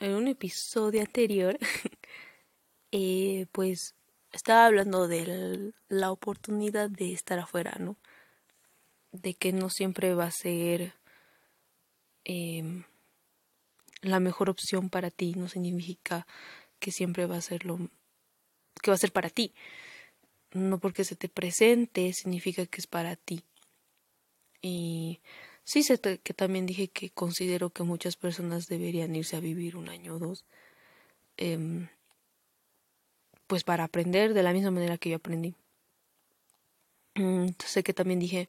en un episodio anterior, eh, pues estaba hablando de la oportunidad de estar afuera, ¿no? De que no siempre va a ser em, la mejor opción para ti, no significa que siempre va a ser lo que va a ser para ti. No porque se te presente significa que es para ti. Y sí sé que también dije que considero que muchas personas deberían irse a vivir un año o dos. Em, pues para aprender de la misma manera que yo aprendí. Mm, sé que también dije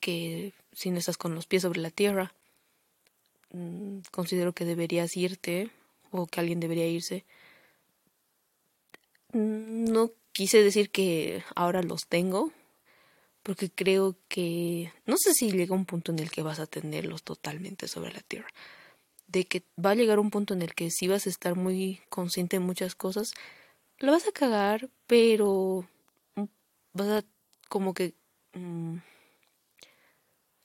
que si no estás con los pies sobre la tierra, mm, considero que deberías irte o que alguien debería irse. Mm, no quise decir que ahora los tengo, porque creo que no sé si llega un punto en el que vas a tenerlos totalmente sobre la tierra, de que va a llegar un punto en el que si vas a estar muy consciente de muchas cosas, lo vas a cagar, pero vas a como que mm,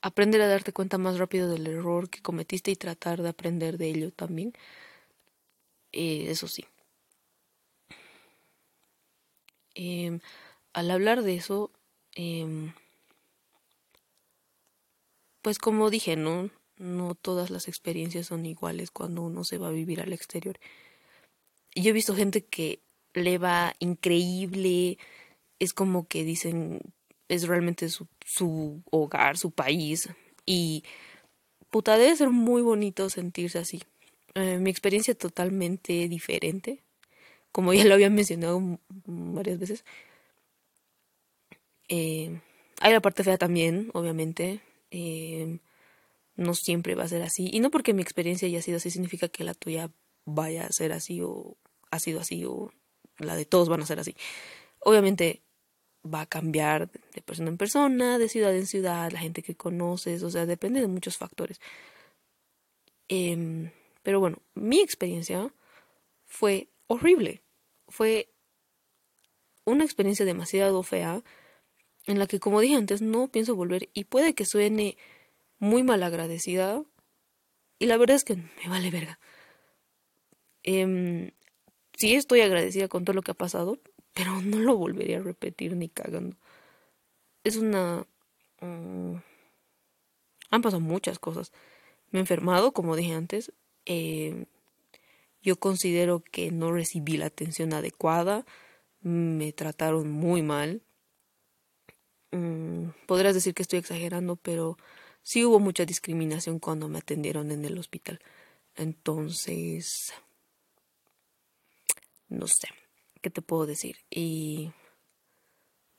aprender a darte cuenta más rápido del error que cometiste y tratar de aprender de ello también. Eh, eso sí. Em, al hablar de eso, em, pues como dije, ¿no? No todas las experiencias son iguales cuando uno se va a vivir al exterior. Yo he visto gente que le va increíble, es como que dicen, es realmente su, su hogar, su país, y puta, debe ser muy bonito sentirse así. Eh, mi experiencia totalmente diferente, como ya lo había mencionado varias veces. Eh, hay la parte fea también, obviamente. Eh, no siempre va a ser así. Y no porque mi experiencia haya sido así significa que la tuya vaya a ser así o ha sido así o la de todos van a ser así. Obviamente va a cambiar de persona en persona, de ciudad en ciudad, la gente que conoces, o sea, depende de muchos factores. Em, pero bueno, mi experiencia fue horrible. Fue una experiencia demasiado fea en la que, como dije antes, no pienso volver y puede que suene muy mal agradecida. Y la verdad es que me vale verga. Eh, sí estoy agradecida con todo lo que ha pasado, pero no lo volvería a repetir ni cagando. Es una... Mm, han pasado muchas cosas. Me he enfermado, como dije antes. Eh, yo considero que no recibí la atención adecuada. Me trataron muy mal. Mm, podrás decir que estoy exagerando, pero sí hubo mucha discriminación cuando me atendieron en el hospital. Entonces, no sé, ¿qué te puedo decir? Y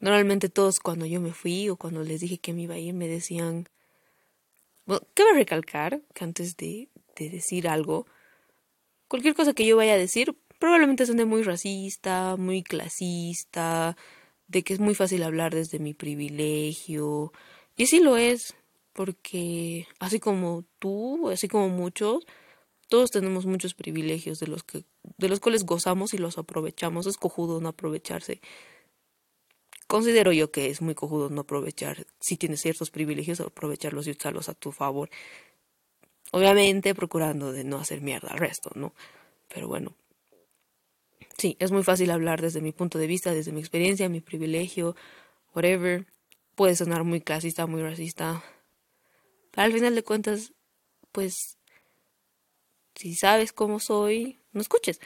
normalmente todos cuando yo me fui o cuando les dije que me iba a ir me decían, bueno, cabe recalcar que antes de, de decir algo, cualquier cosa que yo vaya a decir probablemente suene muy racista, muy clasista, de que es muy fácil hablar desde mi privilegio. Y sí lo es, porque así como tú, así como muchos, todos tenemos muchos privilegios de los que de los cuales gozamos y los aprovechamos. Es cojudo no aprovecharse. Considero yo que es muy cojudo no aprovechar. Si tienes ciertos privilegios, aprovecharlos y usarlos a tu favor. Obviamente procurando de no hacer mierda al resto, ¿no? Pero bueno. Sí, es muy fácil hablar desde mi punto de vista, desde mi experiencia, mi privilegio, whatever. Puede sonar muy clasista, muy racista. Al final de cuentas, pues si sabes cómo soy, no escuches.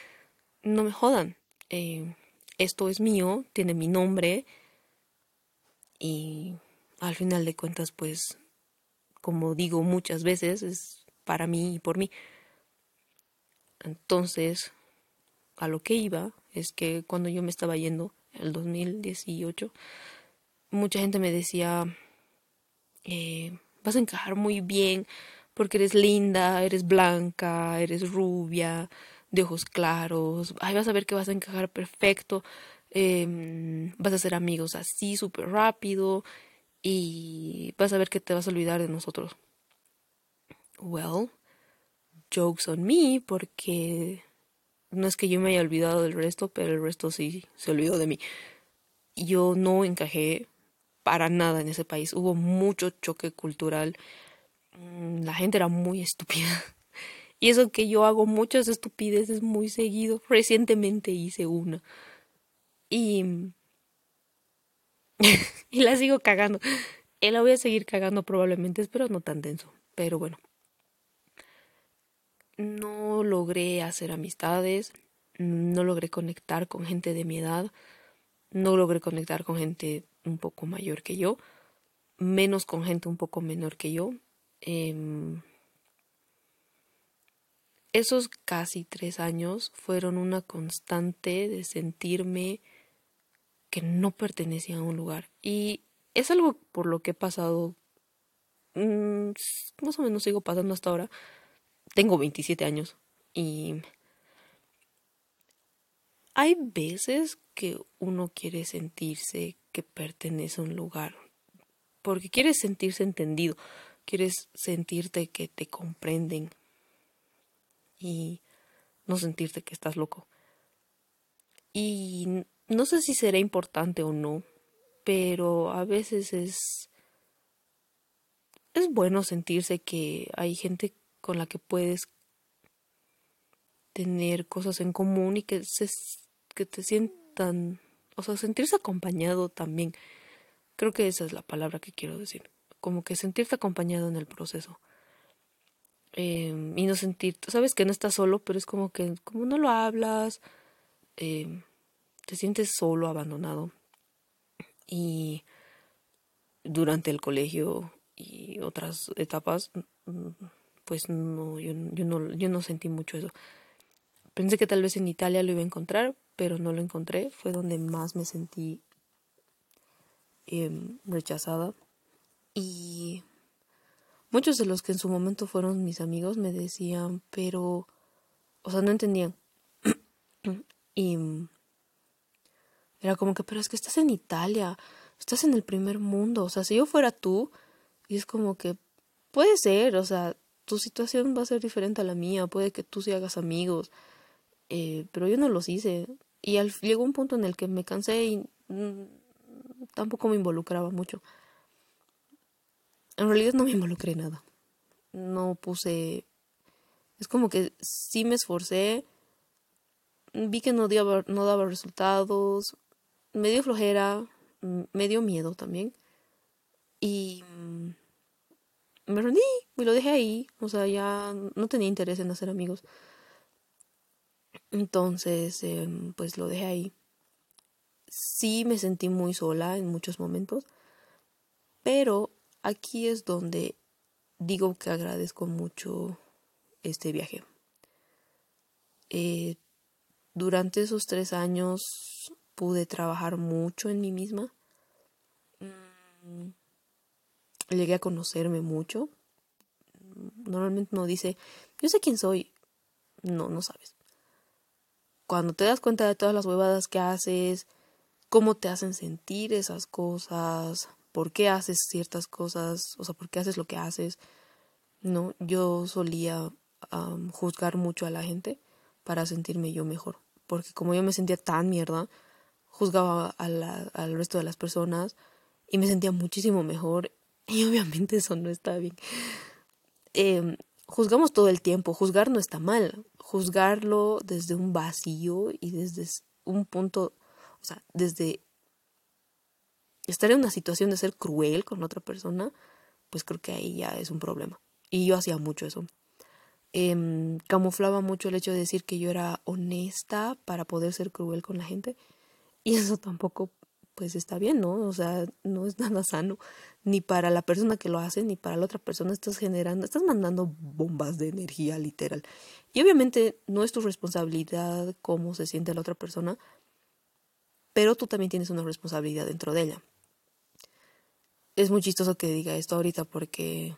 No me jodan. Eh, esto es mío, tiene mi nombre. Y al final de cuentas, pues, como digo muchas veces, es para mí y por mí. Entonces, a lo que iba es que cuando yo me estaba yendo, el 2018, mucha gente me decía, eh, vas a encajar muy bien porque eres linda, eres blanca, eres rubia, de ojos claros, ay, vas a ver que vas a encajar perfecto, em, vas a ser amigos así súper rápido y vas a ver que te vas a olvidar de nosotros. Well, jokes on me, porque no es que yo me haya olvidado del resto, pero el resto sí se olvidó de mí. Yo no encajé para nada en ese país. Hubo mucho choque cultural Mm, la gente era muy estúpida Y eso que yo hago muchas estupideces muy seguido. Recientemente hice una. Y... y la sigo cagando. Y la voy a seguir cagando probablemente, espero no tan denso. Pero bueno. No logré hacer amistades. No logré conectar con gente de mi edad. No logré conectar con gente un poco mayor que yo. Menos con gente un poco menor que yo. Eh, esos casi tres años fueron una constante de sentirme que no pertenecía a un lugar. Y es algo por lo que he pasado, mm, más o menos sigo pasando hasta ahora. Tengo 27 años y hay veces que uno quiere sentirse que pertenece a un lugar, porque quieres sentirse entendido, quieres sentirte que te comprenden, y no sentirte que estás loco. Y no sé si será importante o no, pero a veces es es bueno sentirse que hay gente con la que puedes tener cosas en común y que se, que te sientan, o sea, sentirse acompañado también. Creo que esa es la palabra que quiero decir, como que sentirte acompañado en el proceso. Em, y no sentir, sabes que no estás solo, pero es como que como no lo hablas, em, te sientes solo, abandonado. Y durante el colegio y otras etapas, mm, pues no yo, no, yo no sentí mucho eso. Pensé que tal vez en Italia lo iba a encontrar, pero no lo encontré. Fue donde más me sentí em, rechazada. Y Muchos de los que en su momento fueron mis amigos me decían, pero, o sea, no entendían. y era como que, pero es que estás en Italia, estás en el primer mundo, o sea, si yo fuera tú, y es como que, puede ser, o sea, tu situación va a ser diferente a la mía, puede que tú sí hagas amigos, eh, pero yo no los hice. Y al, llegó un punto en el que me cansé y mm, tampoco me involucraba mucho. En realidad no me involucré nada. No puse... Es como que sí me esforcé. Vi que no, daba, no daba resultados. Me dio flojera. Me dio miedo también. Y mm, me rendí y lo dejé ahí. O sea, ya no tenía interés en hacer amigos. Entonces, em, pues lo dejé ahí. Sí me sentí muy sola en muchos momentos, pero aquí es donde digo que agradezco mucho este viaje. Eh, durante esos tres años pude trabajar mucho en mí misma. Mm, llegué a conocerme mucho. Normalmente no dice, yo sé quién soy. No, no sabes. Cuando te das cuenta de todas las huevadas que haces, cómo te hacen sentir esas cosas, por qué haces ciertas cosas, o sea, por qué haces lo que haces. No, yo solía juzgar mucho a la gente para sentirme yo mejor, porque como yo me sentía tan mierda, juzgaba al resto de las personas y me sentía muchísimo mejor y obviamente eso no está bien. Em, juzgamos todo el tiempo, juzgar no está mal, juzgarlo desde un vacío y desde un punto, o sea, desde estar en una situación de ser cruel con otra persona, pues creo que ahí ya es un problema. Y yo hacía mucho eso. Em, camuflaba mucho el hecho de decir que yo era honesta para poder ser cruel con la gente. Y eso tampoco, pues está bien, ¿no? O sea, no es nada sano. Ni para la persona que lo hace, ni para la otra persona estás generando, estás mandando bombas de energía literal. Y obviamente no es tu responsabilidad cómo se siente la otra persona, pero tú también tienes una responsabilidad dentro de ella es muy chistoso que diga esto ahorita porque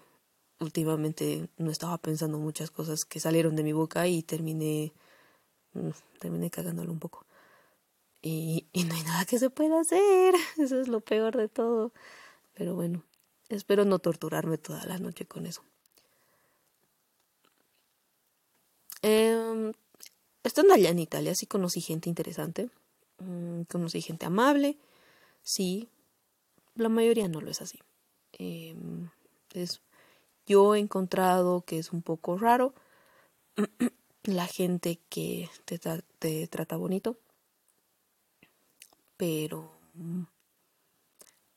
últimamente no estaba pensando muchas cosas que salieron de mi boca y terminé mm, terminé cagándolo un poco. Y, y no hay nada que se pueda hacer. Eso es lo peor de todo. Pero bueno, espero no torturarme toda la noche con eso. Eh, estando allá en Italia sí conocí gente interesante. Mm, conocí gente amable. Sí, la mayoría no lo es así. Em, es, yo he encontrado que es un poco raro la gente que te, te trata bonito. Pero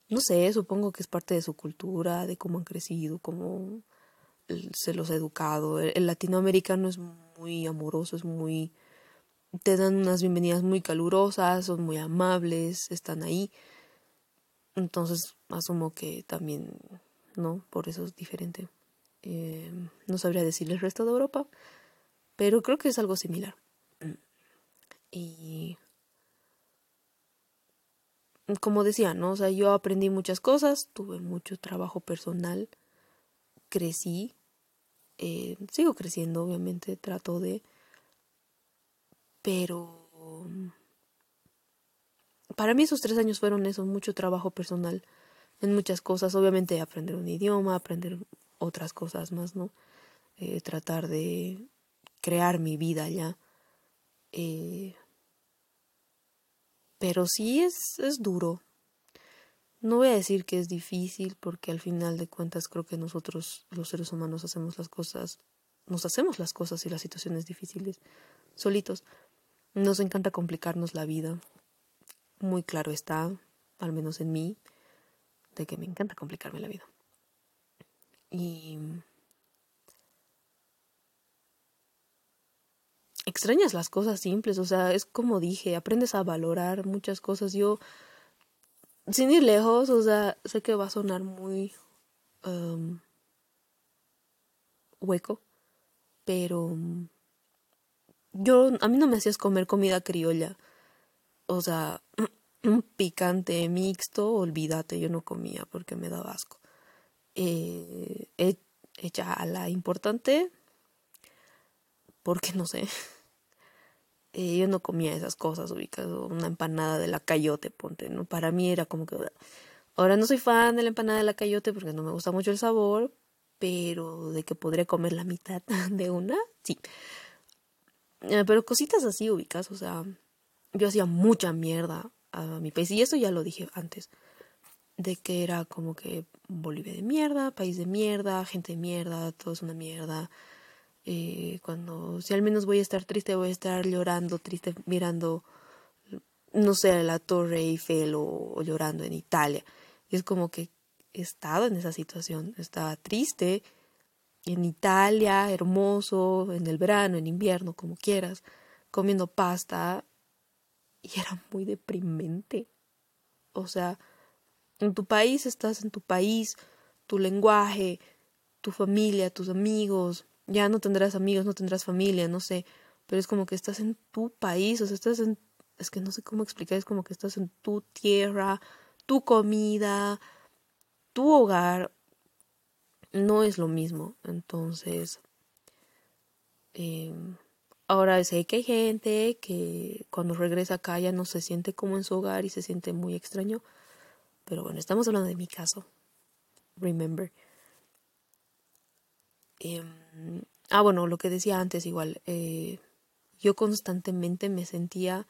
no sé, supongo que es parte de su cultura, de cómo han crecido, cómo se los ha educado. El, latinoamericano es muy amoroso, es muy... te dan unas bienvenidas muy calurosas, son muy amables, están ahí. Entonces asumo que también, ¿no? Por eso es diferente. Eh, no sabría decir el resto de Europa, pero creo que es algo similar. Y como decía, ¿no? O sea, yo aprendí muchas cosas, tuve mucho trabajo personal, crecí, eh, sigo creciendo, obviamente, trato de, pero para mí esos tres años fueron eso, mucho trabajo personal en muchas cosas, obviamente aprender un idioma, aprender otras cosas más, ¿no? Eh, tratar de crear mi vida ya. Eh, pero sí es, es duro. No voy a decir que es difícil porque al final de cuentas creo que nosotros los seres humanos hacemos las cosas, nos hacemos las cosas y las situaciones difíciles solitos. Nos encanta complicarnos la vida. Muy claro está, al menos en mí, de que me encanta complicarme la vida. Y extrañas las cosas simples, o sea, es como dije, aprendes a valorar muchas cosas. Yo, sin ir lejos, o sea, sé que va a sonar muy um, hueco, pero yo, a mí no me hacías comer comida criolla, o sea, picante mixto, olvídate, yo no comía porque me daba asco. Eh, hecha a la importante, porque no sé. Eh, yo no comía esas cosas ubicado, una empanada de la cayote, ponte, ¿no? Para mí era como que... Ahora no soy fan de la empanada de la cayote porque no me gusta mucho el sabor, pero de que podría comer la mitad de una, sí. Eh, pero cositas así ubicas, o sea, yo hacía mucha mierda a mi país y eso ya lo dije antes, de que era como que Bolivia de mierda, país de mierda, gente de mierda, todo es una mierda eh, cuando, si al menos voy a estar triste, voy a estar llorando, triste, mirando, no sé, la Torre Eiffel o, llorando en Italia. Y es como que he estado en esa situación, estaba triste en Italia, hermoso, en el verano, en invierno, como quieras, comiendo pasta y era muy deprimente. O sea, en tu país estás en tu país, tu lenguaje, tu familia, tus amigos, ya no tendrás amigos, no tendrás familia, no sé, pero es como que estás en tu país, o sea, estás en, es que no sé cómo explicar, es como que estás en tu tierra, tu comida, tu hogar, no es lo mismo, entonces, em, ahora sé que hay gente que cuando regresa acá ya no se siente como en su hogar y se siente muy extraño, pero bueno, estamos hablando de mi caso, remember. Em, ah, bueno, lo que decía antes igual, eh, yo constantemente me sentía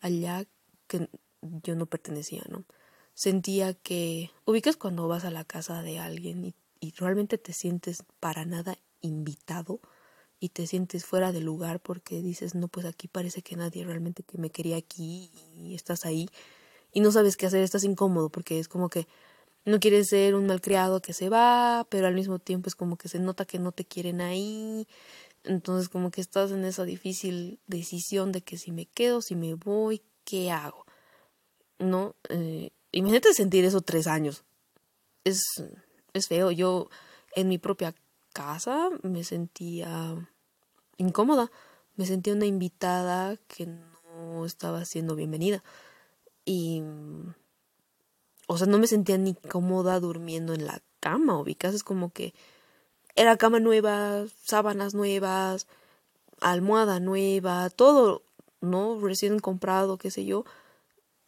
allá que yo no pertenecía, ¿no? Sentía que, ubicas cuando vas a la casa de alguien y, y realmente te sientes para nada invitado y te sientes fuera de lugar porque dices, no, pues aquí parece que nadie realmente que me quería aquí y estás ahí y no sabes qué hacer, estás incómodo porque es como que no quieres ser un malcriado que se va, pero al mismo tiempo es como que se nota que no te quieren ahí. Entonces como que estás en esa difícil decisión de que si me quedo, si me voy, ¿qué hago? ¿No? Eh, imagínate sentir eso tres años. Es, es feo. Yo en mi propia casa me sentía incómoda. Me sentía una invitada que no estaba siendo bienvenida. Y o sea, no me sentía ni cómoda durmiendo en la cama, ubicas, es como que era cama nueva, sábanas nuevas, almohada nueva, todo, ¿no? Recién comprado, qué sé yo.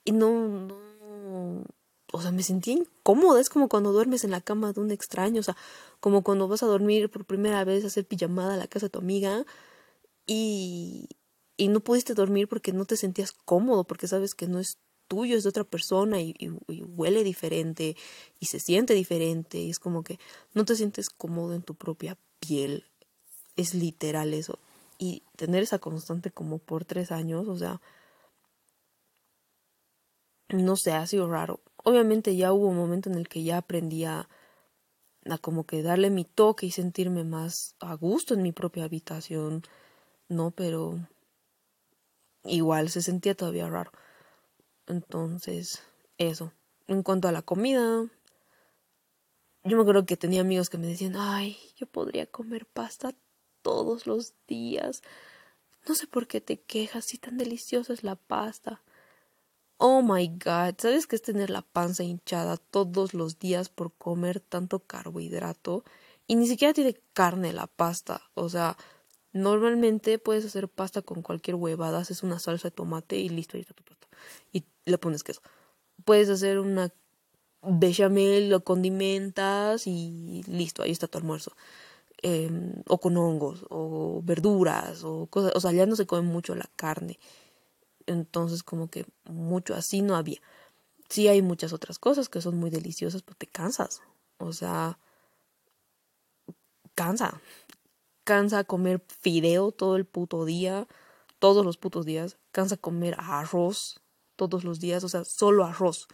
Y no, no, o sea, me sentía incómoda, es como cuando duermes en la cama de un extraño, o sea, como cuando vas a dormir por primera vez a hacer pijamada a la casa de tu amiga y, y no pudiste dormir porque no te sentías cómodo, porque sabes que no es tuyo, es de otra persona y, huele diferente y se siente diferente y es como que no te sientes cómodo en tu propia piel. Es literal eso. y tener esa constante como por tres años, o sea, no sé, ha sido raro. Obviamente ya hubo un momento en el que ya aprendí a, a como que darle mi toque y sentirme más a gusto en mi propia habitación, ¿no? Pero igual se sentía todavía raro. Entonces, eso. En cuanto a la comida, yo me acuerdo que tenía amigos que me decían, ay, yo podría comer pasta todos los días. No sé por qué te quejas si tan deliciosa es la pasta. Oh my god, ¿sabes qué es tener la panza hinchada todos los días por comer tanto carbohidrato? Y ni siquiera tiene carne la pasta. O sea, normalmente puedes hacer pasta con cualquier huevada, haces una salsa de tomate y listo, ahí está tu pasta. Y le pones queso. Puedes hacer una bechamel, lo condimentas y listo, ahí está tu almuerzo. Em, o con hongos, o verduras, o cosas. O sea, ya no se come mucho la carne entonces como que mucho así no había. Sí hay muchas otras cosas que son muy deliciosas, pero te cansas. O sea, cansa. Cansa comer fideo todo el puto día, todos los putos días. Cansa comer arroz todos los días, o sea, solo arroz.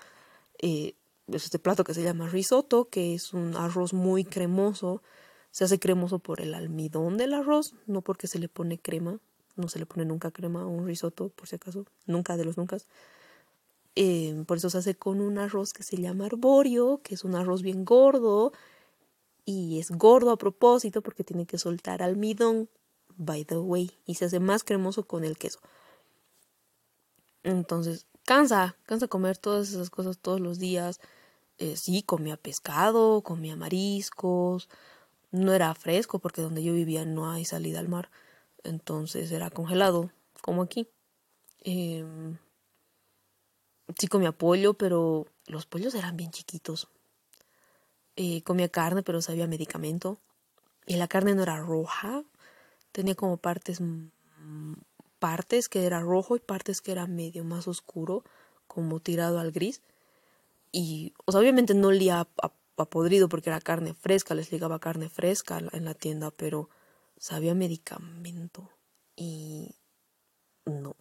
Eh, es este plato que se llama risotto, que es un arroz muy cremoso. Se hace cremoso por el almidón del arroz, no porque se le pone crema no se le pone nunca crema a un risotto, por si acaso, nunca de los nunca. Eh, por eso se hace con un arroz que se llama arborio, que es un arroz bien gordo, y es gordo a propósito porque tiene que soltar almidón, by the way, y se hace más cremoso con el queso. Entonces, cansa, cansa comer todas esas cosas todos los días. Eh, sí, comía pescado, comía mariscos, no era fresco porque donde yo vivía no hay salida al mar entonces era congelado, como aquí. Em, sí comía pollo, pero los pollos eran bien chiquitos. Eh, comía carne, pero sabía medicamento. Y la carne no era roja, tenía como partes, partes que era rojo y partes que era medio más oscuro, como tirado al gris. Y, o sea, obviamente no olía a, podrido porque era carne fresca, les ligaba carne fresca en la tienda, pero sabía medicamento y no.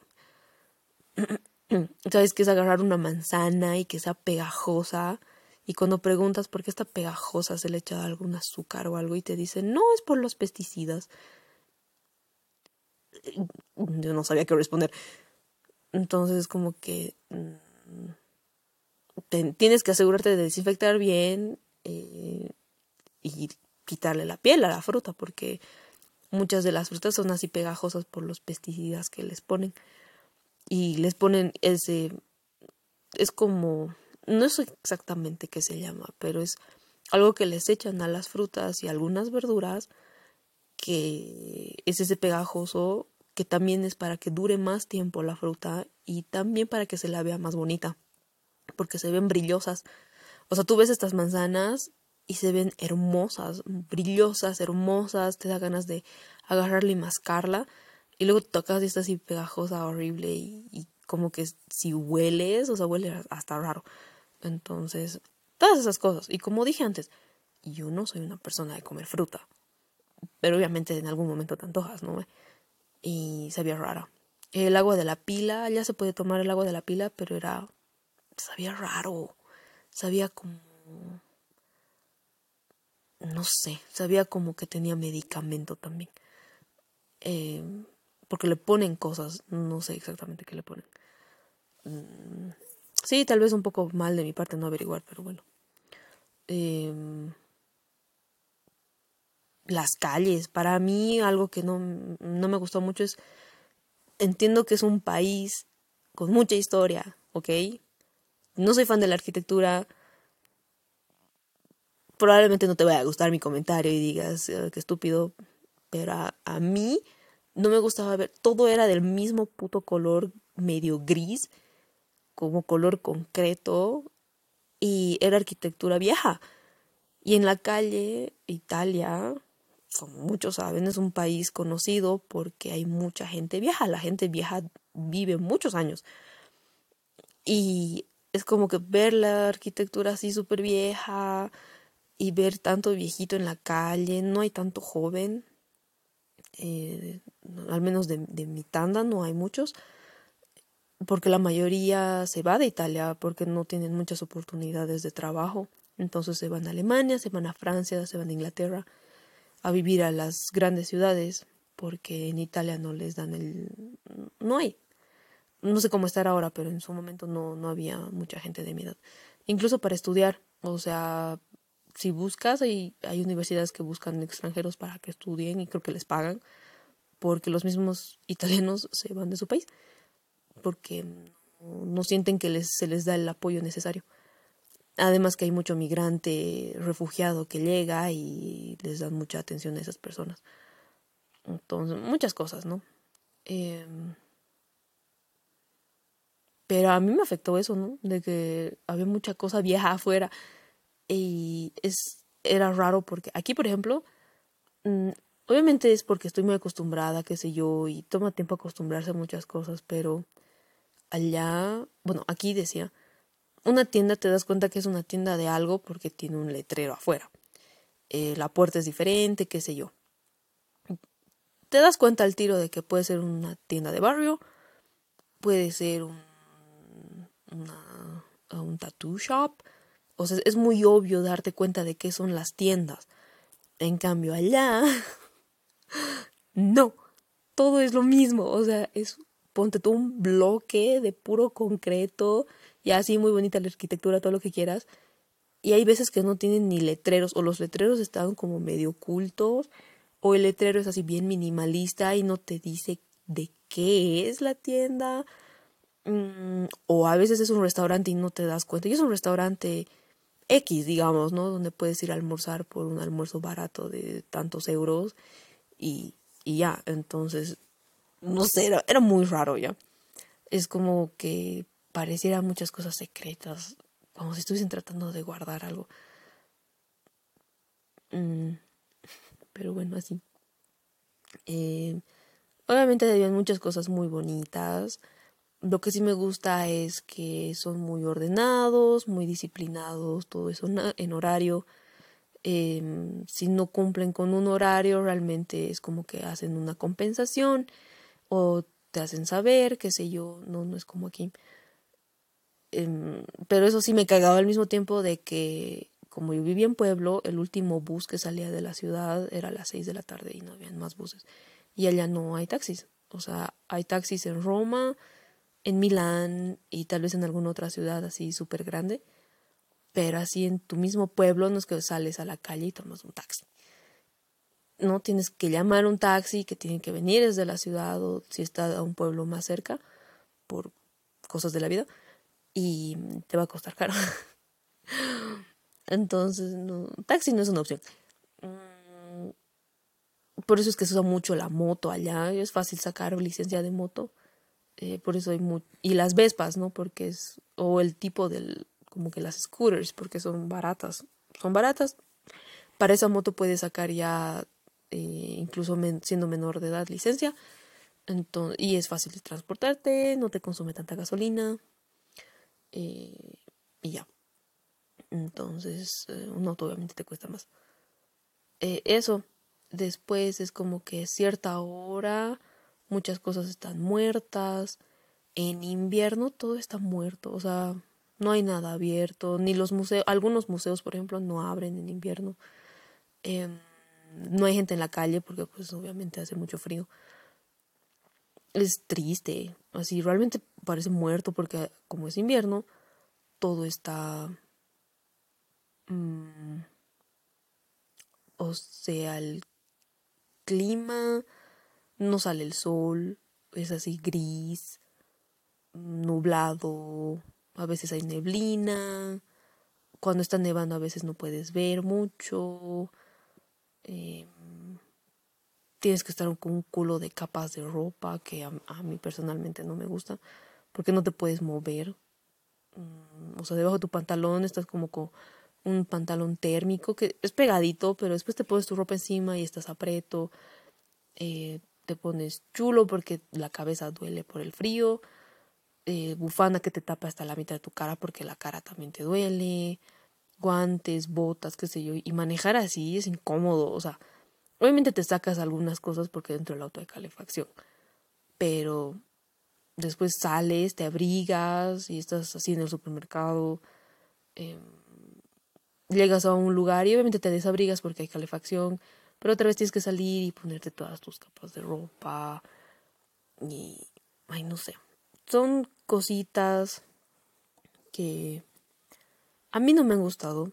¿Sabes qué es agarrar una manzana y que sea pegajosa? Y cuando preguntas por qué está pegajosa, se le echa algún azúcar o algo y te dicen, no, es por los pesticidas. Yo no sabía qué responder. Entonces, como que mm, tienes que asegurarte de desinfectar bien eh, y quitarle la piel a la fruta, porque Muchas de las frutas son así pegajosas por los pesticidas que les ponen. Y les ponen ese... Es como... No sé exactamente qué se llama, pero es algo que les echan a las frutas y algunas verduras que es ese pegajoso que también es para que dure más tiempo la fruta y también para que se la vea más bonita, porque se ven brillosas. O sea, tú ves estas manzanas y se ven hermosas, brillosas, hermosas, te da ganas de agarrarla y mascarla y luego tocas y está así pegajosa, horrible y, como que si hueles, o sea, huele hasta raro. Entonces, todas esas cosas. Y como dije antes, yo no soy una persona de comer fruta, pero obviamente en algún momento te antojas, ¿no? Y sabía rara. El agua de la pila, ya se puede tomar el agua de la pila, pero era, sabía raro, sabía como no sé, sabía como que tenía medicamento también. Eh, porque le ponen cosas, no sé exactamente qué le ponen. Mm, sí, tal vez un poco mal de mi parte no averiguar, pero bueno. Em, las calles, para mí algo que no, no me gustó mucho es, entiendo que es un país con mucha historia, ¿ok? No soy fan de la arquitectura, probablemente no te vaya a gustar mi comentario y digas que qué estúpido, pero a, mí no me gustaba ver, todo era del mismo puto color medio gris, como color concreto, y era arquitectura vieja. Y en la calle, Italia, como muchos saben, es un país conocido porque hay mucha gente vieja. La gente vieja vive muchos años. Y es como que ver la arquitectura así súper vieja, y ver tanto viejito en la calle, no hay tanto joven. Eh, al menos de, mi tanda no hay muchos, porque la mayoría se va de Italia porque no tienen muchas oportunidades de trabajo. Entonces se van a Alemania, se van a Francia, se van a Inglaterra a vivir a las grandes ciudades porque en Italia no les dan el... no hay. No sé cómo estar ahora, pero en su momento no, no había mucha gente de mi edad. Incluso para estudiar, o sea, si buscas, hay, hay universidades que buscan extranjeros para que estudien y creo que les pagan, porque los mismos italianos se van de su país, porque no, sienten que les, se les da el apoyo necesario. Además que hay mucho migrante refugiado que llega y les dan mucha atención a esas personas. Entonces, muchas cosas, ¿no? Em, pero a mí me afectó eso, ¿no? De que había mucha cosa vieja afuera. Y es, era raro porque aquí, por ejemplo, mm, obviamente es porque estoy muy acostumbrada, qué sé yo, y toma tiempo acostumbrarse a muchas cosas, pero allá, bueno, aquí decía, una tienda te das cuenta que es una tienda de algo porque tiene un letrero afuera. Eh, la puerta es diferente, qué sé yo. Te das cuenta al tiro de que puede ser una tienda de barrio, puede ser un, un tattoo shop, o sea, es muy obvio darte cuenta de qué son las tiendas. En cambio, allá, no, todo es lo mismo. O sea, es, ponte tú un bloque de puro concreto y así muy bonita la arquitectura, todo lo que quieras. Y hay veces que no tienen ni letreros, o los letreros están como medio ocultos, o el letrero es así bien minimalista y no te dice de qué es la tienda. Mm, o a veces es un restaurante y no te das cuenta. Y es un restaurante X, digamos, ¿no? Donde puedes ir a almorzar por un almuerzo barato de tantos euros y, y ya. Entonces, no sé, era, era, muy raro ya. Es como que pareciera muchas cosas secretas, como si estuviesen tratando de guardar algo. Mm, pero bueno, así. Eh, obviamente había muchas cosas muy bonitas. Lo que sí me gusta es que son muy ordenados, muy disciplinados, todo eso en horario. Em, si no cumplen con un horario, realmente es como que hacen una compensación o te hacen saber, qué sé yo, no, no es como aquí. Em, pero eso sí me cagaba al mismo tiempo de que como yo vivía en pueblo, el último bus que salía de la ciudad era a las seis de la tarde y no habían más buses. Y allá no hay taxis. O sea, hay taxis en Roma, en Milán y tal vez en alguna otra ciudad así súper grande, pero así en tu mismo pueblo no es que sales a la calle y tomas un taxi. No tienes que llamar un taxi que tiene que venir desde la ciudad o si está a un pueblo más cerca por cosas de la vida y te va a costar caro. Entonces, no, taxi no es una opción. Mm, por eso es que se usa mucho la moto allá. Es fácil sacar licencia de moto eh, por eso hay y las Vespas, ¿no? Porque es o el tipo del como que las scooters porque son baratas, son baratas. Para esa moto puedes sacar ya eh, incluso siendo menor de edad licencia. Entonces, y es fácil de transportarte, no te consume tanta gasolina. Eh, y ya. Entonces, un auto obviamente te cuesta más. eso. Después es como que cierta hora muchas cosas están muertas. En invierno todo está muerto, o sea, no hay nada abierto, ni los museos, algunos museos, por ejemplo, no abren en invierno. Em, no hay gente en la calle porque pues obviamente hace mucho frío. Es triste, así realmente parece muerto porque como es invierno, todo está... Mm, o sea, el clima no sale el sol, es así gris, nublado, a veces hay neblina, cuando está nevando a veces no puedes ver mucho, em, tienes que estar con un culo de capas de ropa que a, mí personalmente no me gusta, porque no te puedes mover, mm, o sea, debajo de tu pantalón estás como con un pantalón térmico que es pegadito, pero después te pones tu ropa encima y estás apreto. Eh, te pones chulo porque la cabeza duele por el frío, eh, bufanda que te tapa hasta la mitad de tu cara porque la cara también te duele, guantes, botas, qué sé yo, y manejar así es incómodo, o sea, obviamente te sacas algunas cosas porque dentro del auto hay calefacción, pero después sales, te abrigas y estás así en el supermercado, em, llegas a un lugar y obviamente te desabrigas porque hay calefacción, pero otra vez tienes que salir y ponerte todas tus capas de ropa y, ay, no sé, son cositas que a mí no me han gustado.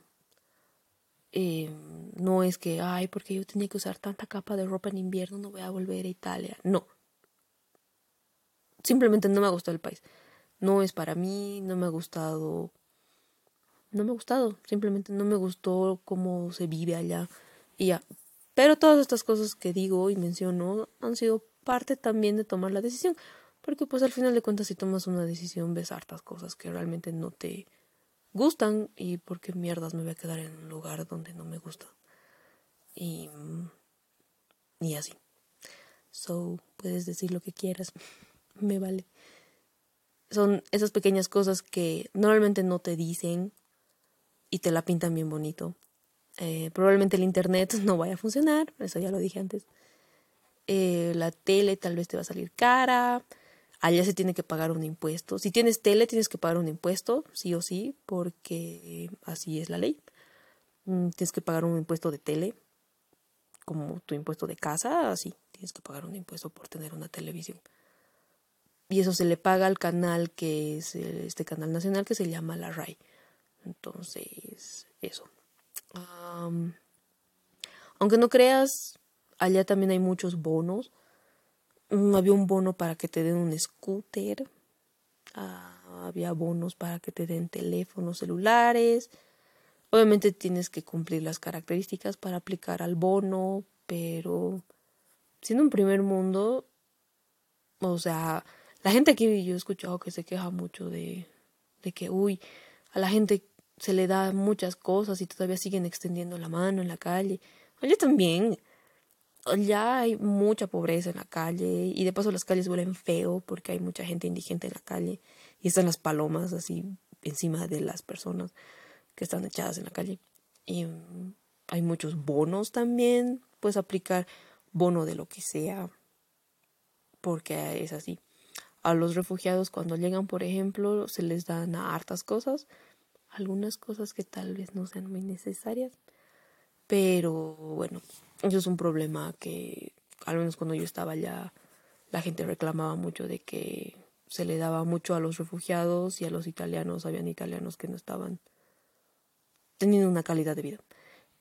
Em, no es que, ay, porque yo tenía que usar tanta capa de ropa en invierno, no voy a volver a Italia. No, simplemente no me ha gustado el país. No es para mí, no me ha gustado. No me ha gustado, simplemente no me gustó cómo se vive allá y ya. Pero todas estas cosas que digo y menciono han sido parte también de tomar la decisión, porque pues al final de cuentas si tomas una decisión ves hartas cosas que realmente no te gustan y porque mierdas me voy a quedar en un lugar donde no me gusta. Y, y así. So, puedes decir lo que quieras. me vale. Son esas pequeñas cosas que normalmente no te dicen y te la pintan bien bonito. Eh, probablemente el internet no vaya a funcionar, eso ya lo dije antes. Eh, la tele tal vez te va a salir cara. Allá se tiene que pagar un impuesto. Si tienes tele, tienes que pagar un impuesto, sí o sí, porque así es la ley. Mm, tienes que pagar un impuesto de tele, como tu impuesto de casa, así. Tienes que pagar un impuesto por tener una televisión y eso se le paga al canal que es este canal nacional que se llama la RAI. Entonces, eso. aunque no creas, allá también hay muchos bonos. Había un bono para que te den un scooter. Ah, había bonos para que te den teléfonos celulares. Obviamente tienes que cumplir las características para aplicar al bono, pero siendo un primer mundo, o sea, la gente aquí yo he escuchado que se queja mucho de, de que, uy, a la gente se le da muchas cosas y todavía siguen extendiendo la mano en la calle. Allá también. Ya hay mucha pobreza en la calle y de paso las calles huelen feo porque hay mucha gente indigente en la calle y están las palomas así encima de las personas que están echadas en la calle. Y mm, hay muchos bonos también. Puedes aplicar bono de lo que sea porque es así a los refugiados cuando llegan, por ejemplo, se les dan a hartas cosas, algunas cosas que tal vez no sean muy necesarias, pero bueno, eso es un problema que al menos cuando yo estaba allá la gente reclamaba mucho de que se le daba mucho a los refugiados y a los italianos, habían italianos que no estaban teniendo una calidad de vida.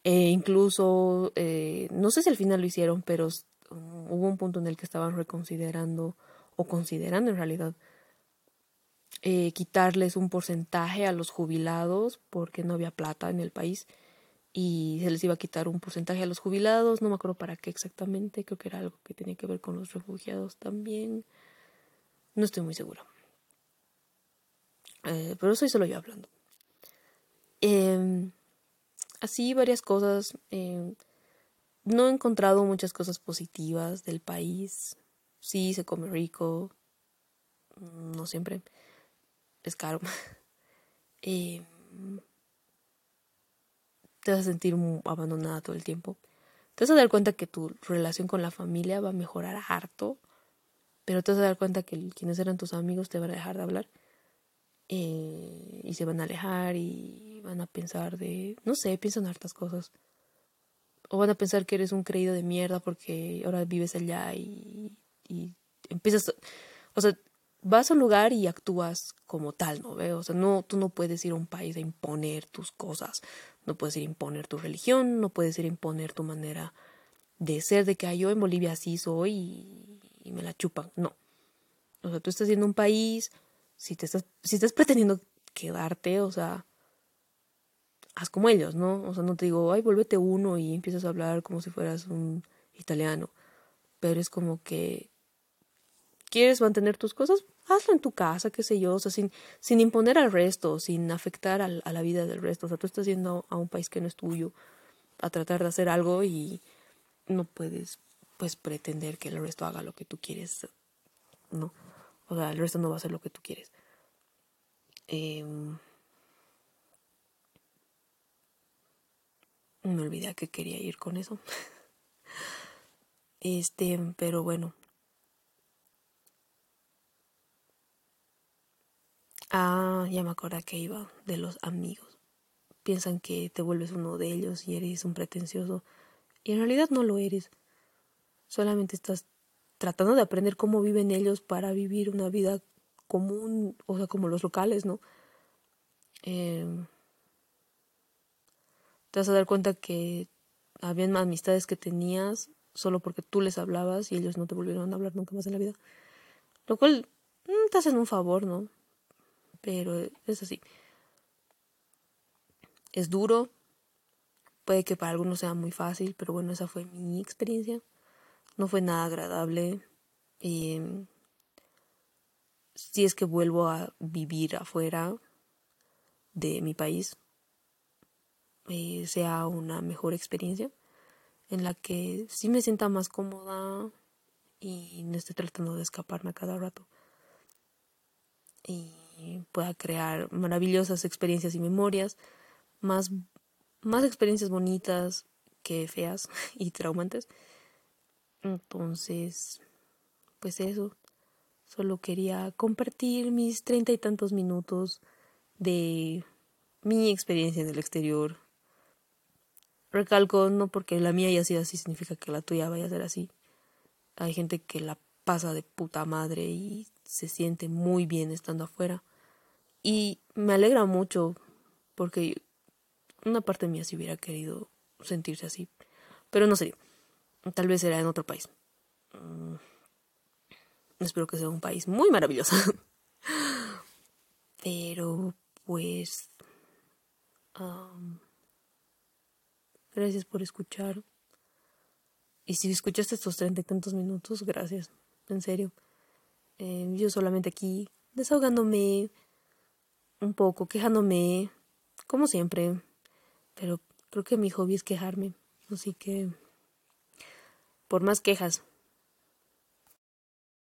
E incluso, eh, no sé si al final lo hicieron, pero hubo un punto en el que estaban reconsiderando o considerando en realidad eh, quitarles un porcentaje a los jubilados porque no había plata en el país y se les iba a quitar un porcentaje a los jubilados, no me acuerdo para qué exactamente, creo que era algo que tenía que ver con los refugiados también, no estoy muy segura. Eh, pero soy solo yo hablando. Em, así varias cosas. Em, no he encontrado muchas cosas positivas del país. Sí, se come rico. No siempre. Es caro. Te vas a sentir abandonada todo el tiempo. Te vas a dar cuenta que tu relación con la familia va a mejorar harto. Pero te vas a dar cuenta que quienes eran tus amigos te van a dejar de hablar. Eh, y se van a alejar y van a pensar de. No sé, piensan hartas cosas. O van a pensar que eres un creído de mierda porque ahora vives allá y y empiezas, o sea, vas a un lugar y actúas como tal, ¿no? O sea, no, tú no puedes ir a un país a imponer tus cosas, no puedes ir a imponer tu religión, no puedes ir a imponer tu manera de ser, de que yo en Bolivia así soy y, me la chupan, no. O sea, tú estás en un país, si te estás, si estás pretendiendo quedarte, o sea, haz como ellos, ¿no? O sea, no te digo, ay, vuélvete uno y empiezas a hablar como si fueras un italiano, pero es como que quieres mantener tus cosas, hazlo en tu casa, qué sé yo, o sea, sin, sin imponer al resto, sin afectar a la vida del resto. O sea, tú estás yendo a un país que no es tuyo a tratar de hacer algo y no puedes, pues, pretender que el resto haga lo que tú quieres, ¿no? O sea, el resto no va a hacer lo que tú quieres. Em, me olvidé a qué quería ir con eso. Este, pero bueno. Ah, ya me acuerdo que iba de los amigos. Piensan que te vuelves uno de ellos y eres un pretencioso. Y en realidad no lo eres. Solamente estás tratando de aprender cómo viven ellos para vivir una vida común, o sea, como los locales, ¿no? Eh, te vas a dar cuenta que habían amistades que tenías solo porque tú les hablabas y ellos no te volvieron a hablar nunca más en la vida. Lo cual mm, te hacen un favor, ¿no? Pero es así. Es duro. Puede que para algunos sea muy fácil, pero bueno, esa fue mi experiencia. No fue nada agradable. Y si es que vuelvo a vivir afuera de mi país, eh, sea una mejor experiencia en la que sí me sienta más cómoda y no esté tratando de escaparme a cada rato y pueda crear maravillosas experiencias y memorias, más, más experiencias bonitas que feas y traumantes. Entonces, pues eso, solo quería compartir mis treinta y tantos minutos de mi experiencia en el exterior Recalco, no porque la mía haya sido así significa que la tuya vaya a ser así. Hay gente que la pasa de puta madre y se siente muy bien estando afuera. Y me alegra mucho porque una parte mía sí hubiera querido sentirse así. Pero no sé, tal vez será en otro país. Mm, espero que sea un país muy maravilloso. Pero pues... Gracias por escuchar. Y si escuchaste estos treinta y tantos minutos, gracias. En serio. Eh, yo solamente aquí desahogándome un poco, quejándome, como siempre. Pero creo que mi hobby es quejarme. Así que, por más quejas